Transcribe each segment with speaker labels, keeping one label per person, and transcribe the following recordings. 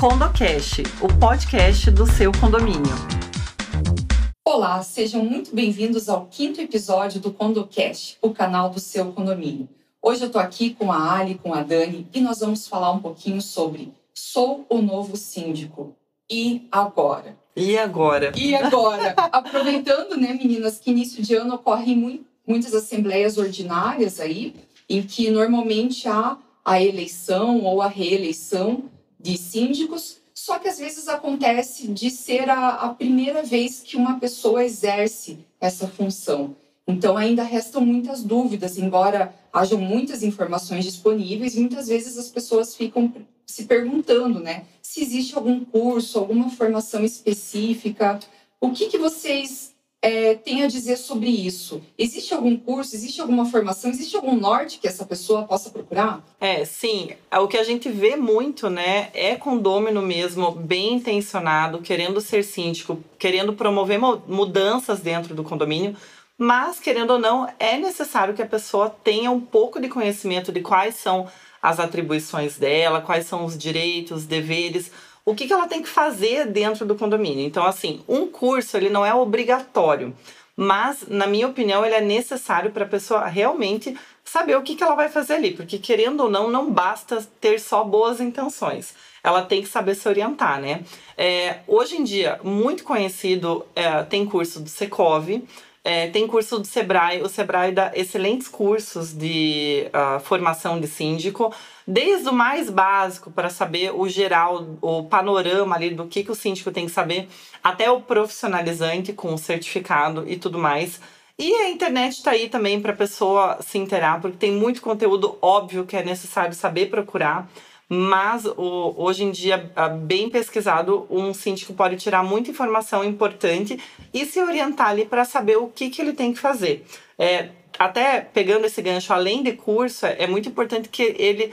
Speaker 1: CondoCast, o podcast do seu condomínio.
Speaker 2: Olá, sejam muito bem-vindos ao quinto episódio do CondoCast, o canal do seu condomínio. Hoje eu estou aqui com a Ali, com a Dani, e nós vamos falar um pouquinho sobre Sou o novo síndico. E agora?
Speaker 1: E agora?
Speaker 2: E agora? Aproveitando, né, meninas, que início de ano ocorrem muitas assembleias ordinárias aí, em que normalmente há a eleição ou a reeleição de síndicos, só que às vezes acontece de ser a, a primeira vez que uma pessoa exerce essa função. Então ainda restam muitas dúvidas, embora hajam muitas informações disponíveis, muitas vezes as pessoas ficam se perguntando, né, se existe algum curso, alguma formação específica, o que, que vocês é, tem a dizer sobre isso? Existe algum curso, existe alguma formação, existe algum norte que essa pessoa possa procurar?
Speaker 1: É, sim. O que a gente vê muito, né, é condômino mesmo, bem intencionado, querendo ser síndico, querendo promover mudanças dentro do condomínio, mas, querendo ou não, é necessário que a pessoa tenha um pouco de conhecimento de quais são as atribuições dela, quais são os direitos, deveres, o que, que ela tem que fazer dentro do condomínio. Então, assim, um curso ele não é obrigatório, mas, na minha opinião, ele é necessário para a pessoa realmente saber o que, que ela vai fazer ali, porque querendo ou não, não basta ter só boas intenções. Ela tem que saber se orientar, né? É, hoje em dia, muito conhecido, é, tem curso do Secov, é, tem curso do Sebrae, o Sebrae dá excelentes cursos de uh, formação de síndico, desde o mais básico para saber o geral, o panorama ali do que, que o síndico tem que saber, até o profissionalizante com o certificado e tudo mais. E a internet está aí também para a pessoa se inteirar, porque tem muito conteúdo óbvio que é necessário saber procurar. Mas o, hoje em dia, bem pesquisado, um síndico pode tirar muita informação importante e se orientar ali para saber o que, que ele tem que fazer. É, até pegando esse gancho, além de curso, é muito importante que ele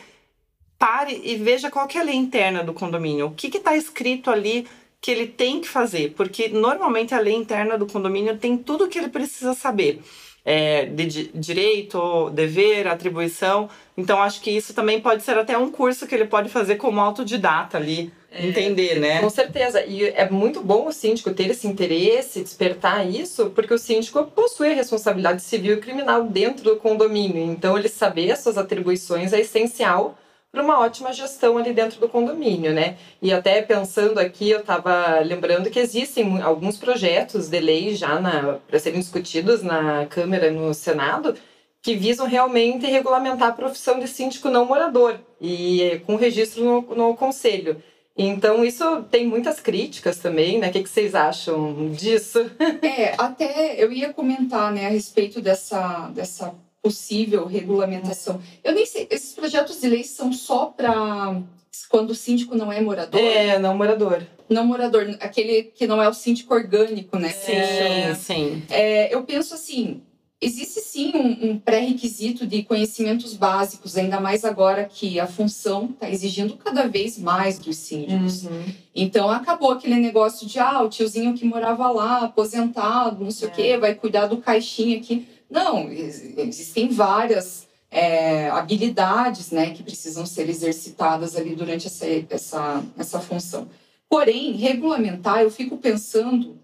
Speaker 1: pare e veja qual que é a lei interna do condomínio. O que está escrito ali que ele tem que fazer, porque normalmente a lei interna do condomínio tem tudo o que ele precisa saber é, de direito, dever, atribuição. Então, acho que isso também pode ser até um curso que ele pode fazer como autodidata ali, é, entender, né?
Speaker 3: Com certeza. E é muito bom o síndico ter esse interesse, despertar isso, porque o síndico possui a responsabilidade civil e criminal dentro do condomínio. Então, ele saber as suas atribuições é essencial para uma ótima gestão ali dentro do condomínio, né? E até pensando aqui, eu estava lembrando que existem alguns projetos de lei já para serem discutidos na Câmara e no Senado que visam realmente regulamentar a profissão de síndico não morador e com registro no, no Conselho. Então, isso tem muitas críticas também, né? O que, que vocês acham disso?
Speaker 2: É, até eu ia comentar né, a respeito dessa, dessa possível regulamentação. Eu nem sei, esses projetos de lei são só para quando o síndico não é morador?
Speaker 3: É, não morador.
Speaker 2: Não morador, aquele que não é o síndico orgânico, né?
Speaker 1: Sim, sim.
Speaker 2: É, eu penso assim, existe sim um, um pré-requisito de conhecimentos básicos, ainda mais agora que a função está exigindo cada vez mais dos síndicos. Uhum. Então acabou aquele negócio de ah, o tiozinho que morava lá, aposentado, não sei é. o quê, vai cuidar do caixinha aqui. Não, existem várias é, habilidades né, que precisam ser exercitadas ali durante essa, essa, essa função. Porém, regulamentar, eu fico pensando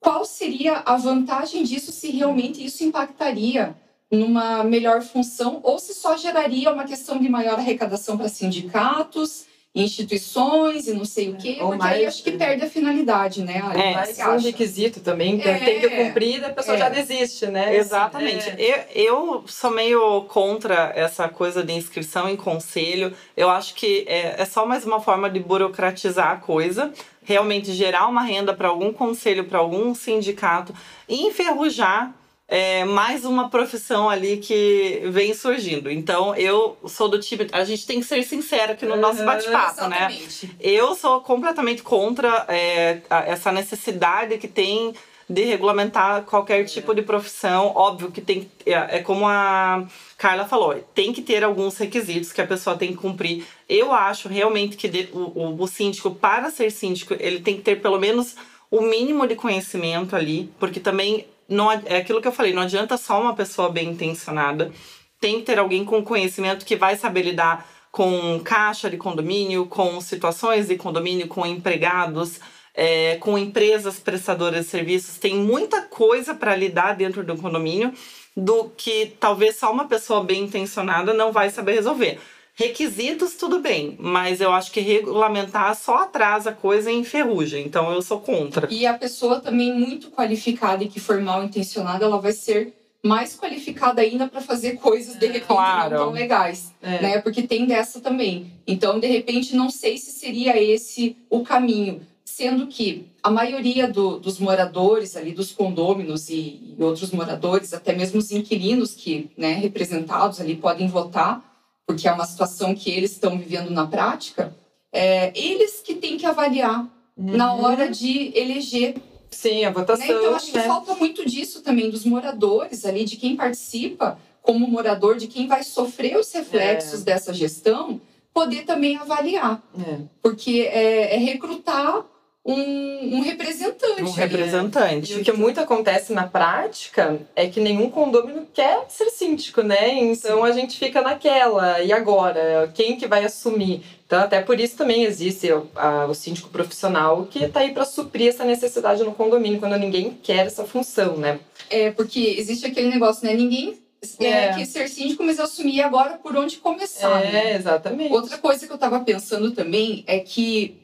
Speaker 2: qual seria a vantagem disso se realmente isso impactaria numa melhor função ou se só geraria uma questão de maior arrecadação para sindicatos instituições e não sei o quê, Ou porque mais, aí acho que perde a finalidade, né?
Speaker 3: É, mais um requisito também, que é, tem que cumprir e a pessoa é. já desiste, né?
Speaker 1: Exatamente. É. Eu, eu sou meio contra essa coisa de inscrição em conselho. Eu acho que é, é só mais uma forma de burocratizar a coisa realmente gerar uma renda para algum conselho, para algum sindicato e enferrujar é mais uma profissão ali que vem surgindo. Então, eu sou do time. A gente tem que ser sincero aqui no nosso bate-papo, né? Eu sou completamente contra é, essa necessidade que tem de regulamentar qualquer tipo de profissão. Óbvio que tem. É, é como a Carla falou, tem que ter alguns requisitos que a pessoa tem que cumprir. Eu acho realmente que de, o, o, o síndico, para ser síndico, ele tem que ter pelo menos o mínimo de conhecimento ali, porque também não é aquilo que eu falei, não adianta só uma pessoa bem intencionada. Tem que ter alguém com conhecimento que vai saber lidar com caixa de condomínio, com situações de condomínio, com empregados, é, com empresas prestadoras de serviços. Tem muita coisa para lidar dentro do condomínio do que talvez só uma pessoa bem intencionada não vai saber resolver. Requisitos, tudo bem, mas eu acho que regulamentar só atrasa a coisa em ferrugem, então eu sou contra.
Speaker 2: E a pessoa também muito qualificada e que for mal intencionada, ela vai ser mais qualificada ainda para fazer coisas de repente claro. não tão legais, é. né? Porque tem dessa também. Então, de repente, não sei se seria esse o caminho, sendo que a maioria do, dos moradores ali dos condôminos e, e, outros moradores, até mesmo os inquilinos que, né, representados ali podem votar, porque é uma situação que eles estão vivendo na prática, é, eles que têm que avaliar uhum. na hora de eleger
Speaker 3: Sim, a votação. Né?
Speaker 2: Então, acho que né? falta muito disso também, dos moradores ali, de quem participa como morador, de quem vai sofrer os reflexos é. dessa gestão, poder também avaliar. É. Porque é, é recrutar um, um, representante.
Speaker 1: Um representante.
Speaker 3: E o que muito acontece na prática é que nenhum condômino quer ser síndico, né? Então Sim. a gente fica naquela. E agora? Quem que vai assumir? Então, até por isso também existe o, a, o síndico profissional que está aí para suprir essa necessidade no condomínio, quando ninguém quer essa função, né?
Speaker 2: É, porque existe aquele negócio, né? Ninguém é, é. quer ser síndico, mas eu assumi agora por onde começar.
Speaker 3: É,
Speaker 2: né?
Speaker 3: exatamente.
Speaker 2: Outra coisa que eu estava pensando também é que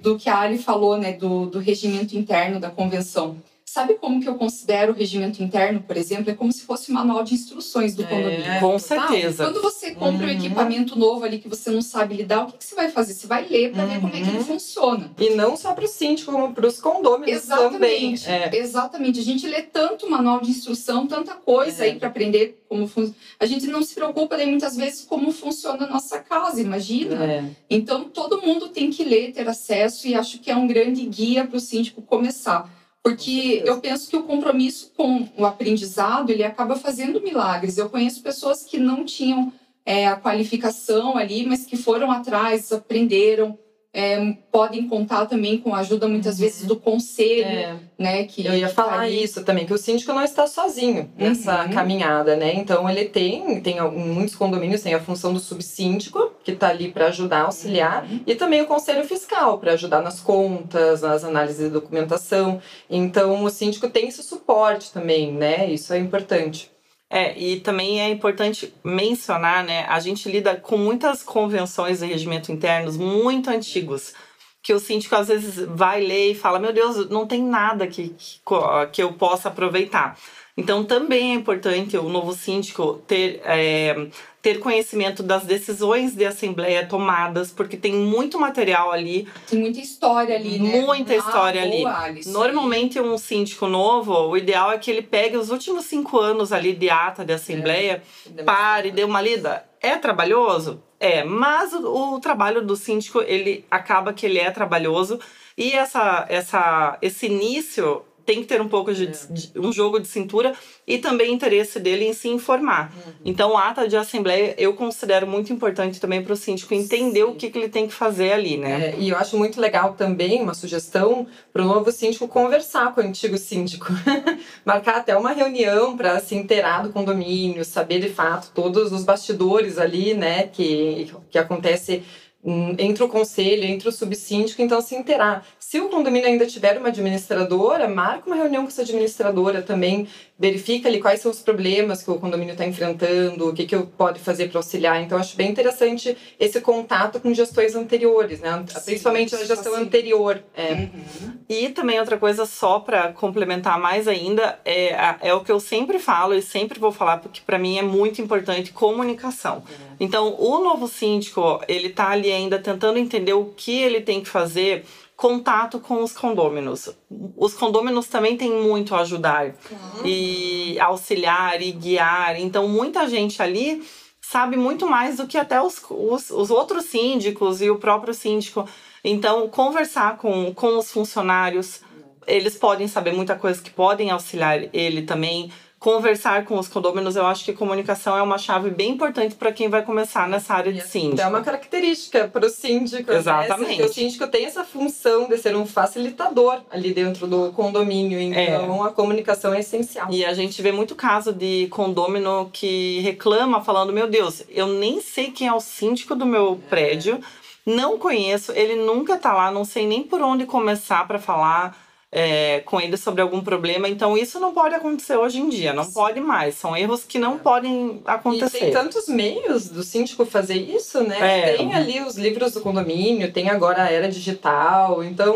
Speaker 2: do que a Ali falou, né, do, do regimento interno da convenção. Sabe como que eu considero o regimento interno, por exemplo? É como se fosse um manual de instruções do é, condomínio.
Speaker 1: com certeza.
Speaker 2: Quando você compra uhum. um equipamento novo ali que você não sabe lidar, o que, que você vai fazer? Você vai ler para uhum. ver como é que ele uhum. funciona.
Speaker 3: E não só para o síndico, como para os condôminos
Speaker 2: Exatamente.
Speaker 3: também.
Speaker 2: É. Exatamente. A gente lê tanto manual de instrução, tanta coisa é. aí para aprender como funciona. A gente não se preocupa daí muitas vezes como funciona a nossa casa, imagina. É. Então todo mundo tem que ler, ter acesso e acho que é um grande guia para o síndico começar. Porque eu penso que o compromisso com o aprendizado ele acaba fazendo milagres. Eu conheço pessoas que não tinham é, a qualificação ali, mas que foram atrás, aprenderam, é, podem contar também com a ajuda muitas uhum. vezes do conselho, é. né? Que
Speaker 3: eu ia falar tá isso também, que o síndico não está sozinho nessa uhum. caminhada, né? Então ele tem, tem muitos condomínios tem a função do subsíndico que está ali para ajudar, auxiliar, uhum. e também o conselho fiscal para ajudar nas contas, nas análises de documentação. Então o síndico tem esse suporte também, né? Isso é importante.
Speaker 1: É, e também é importante mencionar, né? A gente lida com muitas convenções de regimento internos muito antigos, que o síndico às vezes vai ler e fala: Meu Deus, não tem nada que, que, que eu possa aproveitar. Então, também é importante o novo síndico ter, é, ter conhecimento das decisões de assembleia tomadas, porque tem muito material ali.
Speaker 2: Tem muita história ali, né?
Speaker 1: Muita ah, história ali. Alice. Normalmente, um síndico novo, o ideal é que ele pegue os últimos cinco anos ali de ata de assembleia, é. pare, dê uma lida. É trabalhoso? É, mas o, o trabalho do síndico, ele acaba que ele é trabalhoso. E essa, essa, esse início tem que ter um pouco de, é. de, um jogo de cintura e também interesse dele em se informar. Uhum. Então, ata de assembleia eu considero muito importante também para o síndico entender Sim. o que, que, ele tem que fazer ali, né?
Speaker 3: É, e eu acho muito legal também uma sugestão para o novo síndico conversar com o antigo síndico, marcar até uma reunião para se inteirar do condomínio, saber de fato todos os bastidores ali, né, que que acontece hum, entre o conselho, entre o subsíndico, então se inteirar. Se o condomínio ainda tiver uma administradora, marca uma reunião com essa administradora também, verifica ali quais são os problemas que o condomínio está enfrentando, o que, que eu pode fazer para auxiliar. Então, acho bem interessante esse contato com gestões anteriores, né? Sim, principalmente a gestão assim. anterior. É. Uhum.
Speaker 1: E também outra coisa, só para complementar mais ainda, é, é o que eu sempre falo e sempre vou falar, porque para mim é muito importante, comunicação. Uhum. Então, o novo síndico, ele está ali ainda tentando entender o que ele tem que fazer contato com os condôminos. Os condôminos também têm muito a ajudar uhum. e auxiliar e guiar. Então, muita gente ali sabe muito mais do que até os, os, os outros síndicos e o próprio síndico. Então, conversar com, com os funcionários, eles podem saber muita coisa que podem auxiliar ele também conversar com os condôminos. Eu acho que comunicação é uma chave bem importante para quem vai começar nessa área de síndico.
Speaker 3: É uma característica para o síndico.
Speaker 1: Exatamente.
Speaker 3: Né? O síndico tem essa função de ser um facilitador ali dentro do condomínio. Então, é. a comunicação é essencial.
Speaker 1: E a gente vê muito caso de condômino que reclama falando: Meu Deus, eu nem sei quem é o síndico do meu é. prédio, não conheço, ele nunca tá lá, não sei nem por onde começar para falar é, com ele sobre algum problema. Então, isso não pode acontecer hoje em dia, não pode mais. São erros que não podem acontecer.
Speaker 3: E tem tantos meios do síndico fazer isso, né? É. Tem ali os livros do condomínio, tem agora a era digital, então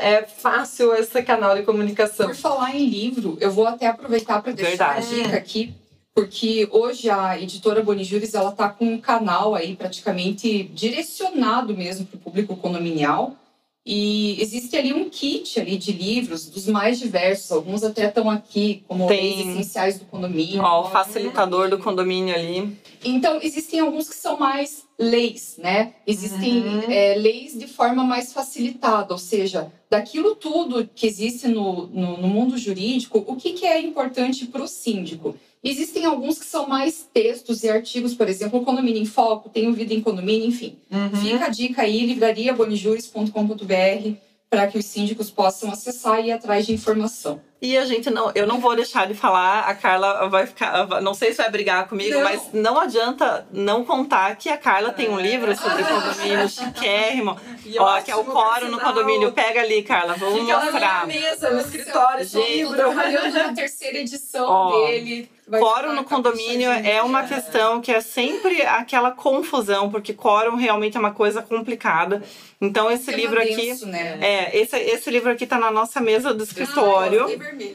Speaker 3: é fácil esse canal de comunicação.
Speaker 2: Por falar em livro, eu vou até aproveitar para deixar Verdade. a dica aqui porque hoje a editora Bonijuris ela está com um canal aí praticamente direcionado mesmo para o público condominial e existe ali um kit ali de livros dos mais diversos, alguns até estão aqui, como Tem... leis essenciais do condomínio.
Speaker 1: Ó, o facilitador do condomínio ali.
Speaker 2: Então, existem alguns que são mais leis, né? Existem uhum. é, leis de forma mais facilitada, ou seja, daquilo tudo que existe no, no, no mundo jurídico, o que, que é importante para o síndico? Existem alguns que são mais textos e artigos, por exemplo, o Condomínio em Foco, tem o Vida em Condomínio, enfim. Uhum. Fica a dica aí, livrariabonijures.com.br, para que os síndicos possam acessar e ir atrás de informação.
Speaker 1: E a gente não, eu não vou deixar de falar, a Carla vai ficar, não sei se vai brigar comigo, não. mas não adianta não contar que a Carla tem um livro sobre condomínio chiquérrimo, ó, que é o Coro no condomínio. Pega ali, Carla, vamos
Speaker 3: Fica
Speaker 1: mostrar.
Speaker 3: Na minha mesa, no escritório,
Speaker 2: gente, trabalhando na terceira edição ó, dele.
Speaker 1: Quórum no condomínio é uma questão que é sempre aquela confusão, porque quórum realmente é uma coisa complicada. Então, esse é livro aqui. Denso, né? É, esse, esse livro aqui tá na nossa mesa do escritório.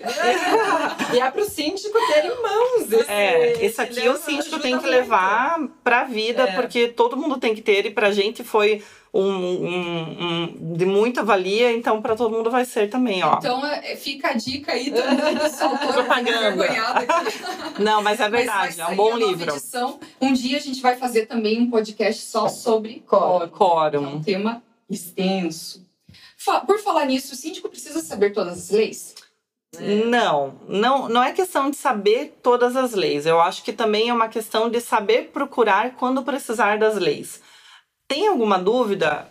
Speaker 3: Ah, e é pro síndico ter em mãos. Esse,
Speaker 1: é, esse aqui o síndico tem que levar pra vida, é. porque todo mundo tem que ter, e pra gente foi um, um, um, de muita valia, então para todo mundo vai ser também, ó.
Speaker 2: Então é, fica a dica aí do
Speaker 1: propaganda. Não, mas é verdade, mas é um bom livro.
Speaker 2: Edição. Um dia a gente vai fazer também um podcast só sobre quórum.
Speaker 1: Quórum.
Speaker 2: É um tema extenso. Por falar nisso, o síndico precisa saber todas as leis?
Speaker 1: Não, não, não é questão de saber todas as leis. Eu acho que também é uma questão de saber procurar quando precisar das leis tem alguma dúvida,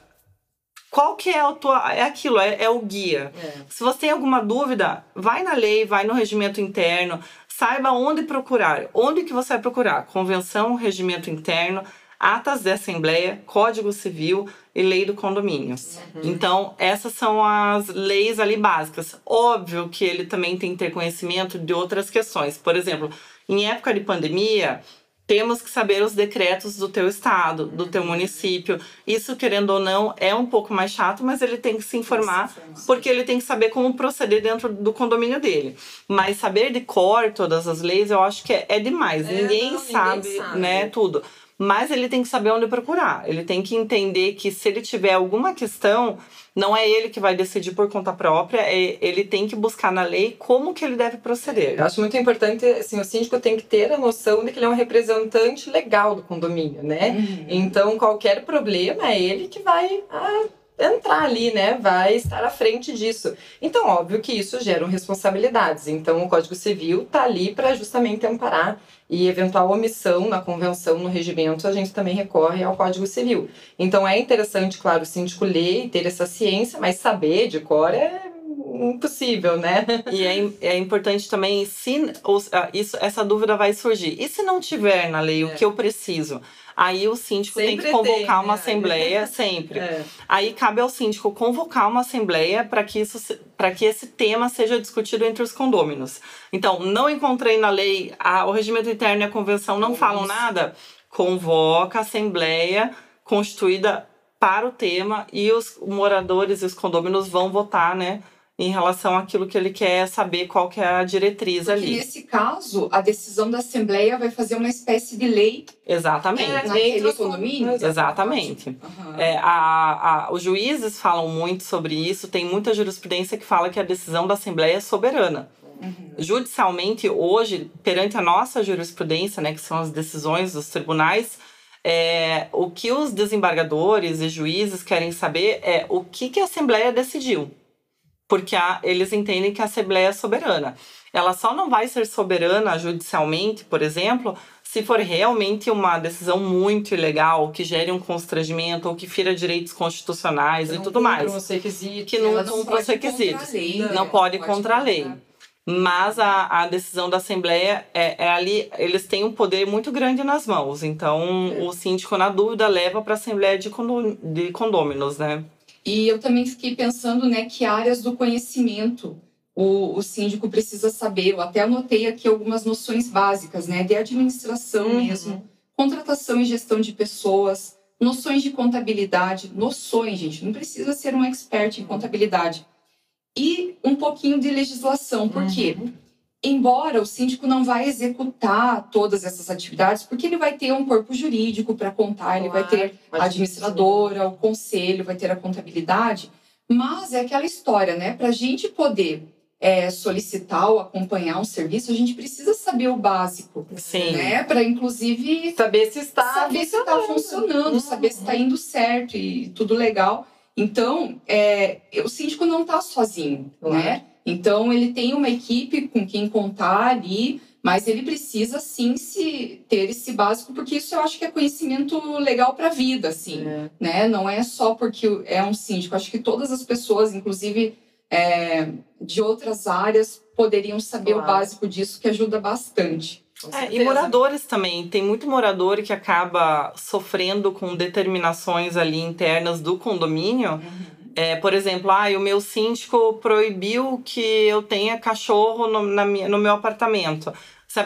Speaker 1: qual que é a tua. É aquilo, é, é o guia. É. Se você tem alguma dúvida, vai na lei, vai no regimento interno, saiba onde procurar. Onde que você vai procurar? Convenção, regimento interno, atas de assembleia, código civil e lei do condomínio. Uhum. Então, essas são as leis ali básicas. Óbvio que ele também tem que ter conhecimento de outras questões. Por exemplo, em época de pandemia, temos que saber os decretos do teu estado, do teu município. Isso, querendo ou não, é um pouco mais chato, mas ele tem que se informar, porque ele tem que saber como proceder dentro do condomínio dele. Mas saber de cor todas as leis, eu acho que é, é demais. É, ninguém, não, sabe, ninguém sabe, né, tudo. Mas ele tem que saber onde procurar. Ele tem que entender que se ele tiver alguma questão, não é ele que vai decidir por conta própria, é, ele tem que buscar na lei como que ele deve proceder.
Speaker 3: Eu acho muito importante, assim, o síndico tem que ter a noção de que ele é um representante legal do condomínio, né? Uhum. Então, qualquer problema é ele que vai ah, entrar ali, né? Vai estar à frente disso. Então, óbvio que isso gera responsabilidades. Então, o Código Civil está ali para justamente amparar e eventual omissão na convenção, no regimento, a gente também recorre ao Código Civil. Então, é interessante, claro, o síndico ler e ter essa ciência, mas saber de cor é impossível, né?
Speaker 1: E é, é importante também, se ah, isso, essa dúvida vai surgir. E se não tiver na lei é. o que eu preciso? Aí o síndico sempre tem que convocar tem, uma né? assembleia, sempre. É. Aí cabe ao síndico convocar uma assembleia para que, isso, que esse tema seja discutido entre os condôminos. Então, não encontrei na lei, a, o regimento interno e a convenção não isso. falam nada, convoca a assembleia constituída para o tema e os moradores e os condôminos vão votar, né? Em relação àquilo que ele quer saber qual que é a diretriz
Speaker 2: Porque
Speaker 1: ali.
Speaker 2: Nesse caso, a decisão da Assembleia vai fazer uma espécie de lei.
Speaker 1: Exatamente. É,
Speaker 2: naquele condomínio.
Speaker 1: Exatamente. Uhum. É, a, a, os juízes falam muito sobre isso, tem muita jurisprudência que fala que a decisão da Assembleia é soberana. Uhum. Judicialmente, hoje, perante a nossa jurisprudência, né, que são as decisões dos tribunais, é, o que os desembargadores e juízes querem saber é o que, que a Assembleia decidiu porque a, eles entendem que a Assembleia é soberana. ela só não vai ser soberana judicialmente, por exemplo, se for realmente uma decisão muito ilegal, que gere um constrangimento ou que fira direitos constitucionais e tudo mais.
Speaker 3: Os requisitos.
Speaker 1: Que não cumpra os requisitos. Não pode contra a lei. Mas a, a decisão da Assembleia é, é, ali, eles têm um poder muito grande nas mãos. Então, é. o síndico, na dúvida, leva para a Assembleia de, condom, de condôminos, né?
Speaker 2: E eu também fiquei pensando, né, que áreas do conhecimento o, o síndico precisa saber. Eu até anotei aqui algumas noções básicas, né, de administração uhum. mesmo, contratação e gestão de pessoas, noções de contabilidade, noções, gente, não precisa ser um expert em contabilidade. E um pouquinho de legislação, porque uhum. Embora o síndico não vai executar todas essas atividades, porque ele vai ter um corpo jurídico para contar, claro, ele vai ter a administradora, o conselho, vai ter a contabilidade, mas é aquela história, né? Para a gente poder é, solicitar ou acompanhar um serviço, a gente precisa saber o básico.
Speaker 1: Sim.
Speaker 2: Né? Para, inclusive,
Speaker 3: saber se está
Speaker 2: saber se está funcionando, uhum. saber se está indo certo e tudo legal. Então, é, o síndico não está sozinho, uhum. né? Então, ele tem uma equipe com quem contar ali, mas ele precisa sim se ter esse básico, porque isso eu acho que é conhecimento legal para a vida, assim, é. né? Não é só porque é um síndico. Acho que todas as pessoas, inclusive é, de outras áreas poderiam saber claro. o básico disso, que ajuda bastante.
Speaker 1: É, e moradores também. Tem muito morador que acaba sofrendo com determinações ali internas do condomínio. Uhum. É, por exemplo, ah, o meu síndico proibiu que eu tenha cachorro no, na minha, no meu apartamento.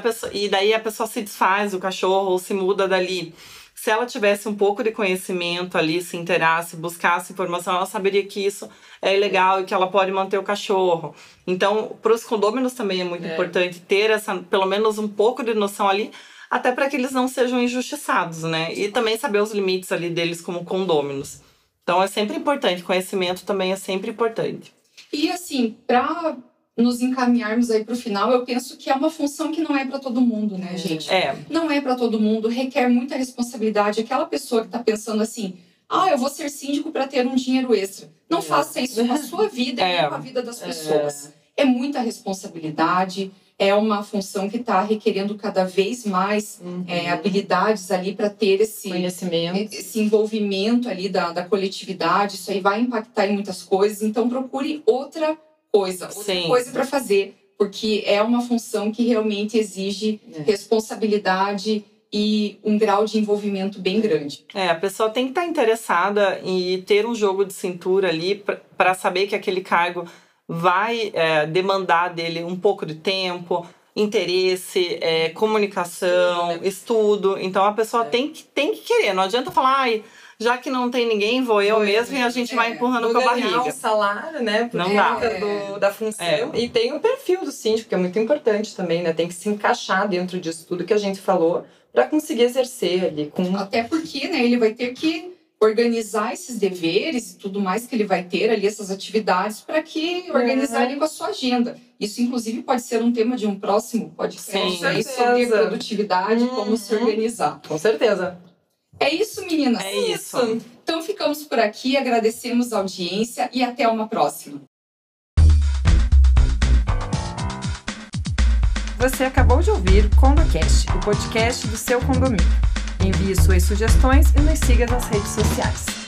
Speaker 1: Pessoa, e daí a pessoa se desfaz o cachorro ou se muda dali se ela tivesse um pouco de conhecimento ali, se interasse, buscasse informação, ela saberia que isso é ilegal e que ela pode manter o cachorro. Então, para os condôminos também é muito é. importante ter essa, pelo menos um pouco de noção ali, até para que eles não sejam injustiçados, né? E também saber os limites ali deles como condôminos. Então, é sempre importante, conhecimento também é sempre importante.
Speaker 2: E assim, para nos encaminharmos aí para o final, eu penso que é uma função que não é para todo mundo, né, gente?
Speaker 1: É.
Speaker 2: Não é para todo mundo, requer muita responsabilidade. Aquela pessoa que está pensando assim, ah, eu vou ser síndico para ter um dinheiro extra. Não é. faça isso com a sua vida é. e com a vida das pessoas. É, é muita responsabilidade, é uma função que está requerendo cada vez mais uhum. é, habilidades ali para ter esse
Speaker 3: conhecimento,
Speaker 2: esse envolvimento ali da, da coletividade. Isso aí vai impactar em muitas coisas. Então procure outra coisa, outra Sim. coisa para fazer, porque é uma função que realmente exige é. responsabilidade e um grau de envolvimento bem grande.
Speaker 1: É, a pessoa tem que estar tá interessada e ter um jogo de cintura ali para saber que aquele cargo vai é, demandar dele um pouco de tempo, interesse, é, comunicação, estudo, né? estudo. Então a pessoa é. tem, que, tem que querer. Não adianta falar, ai já que não tem ninguém, vou eu Foi, mesmo e a gente é, vai empurrando com a barriga.
Speaker 3: um salário, né?
Speaker 1: Por não dá.
Speaker 3: Do, da função. É. E tem o perfil do síndico, que é muito importante também, né? Tem que se encaixar dentro disso tudo que a gente falou para conseguir exercer ali. Com...
Speaker 2: Até porque, né, ele vai ter que organizar esses deveres e tudo mais que ele vai ter ali, essas atividades, para que organizar uhum. ali com a sua agenda. Isso, inclusive, pode ser um tema de um próximo podcast
Speaker 1: Sim,
Speaker 2: sobre produtividade, uhum. como se organizar.
Speaker 3: Com certeza.
Speaker 2: É isso, meninas?
Speaker 1: É isso.
Speaker 2: Então ficamos por aqui, agradecemos a audiência e até uma próxima.
Speaker 3: Você acabou de ouvir CondoCast, o podcast do seu condomínio. Envie suas sugestões e nos siga nas redes sociais.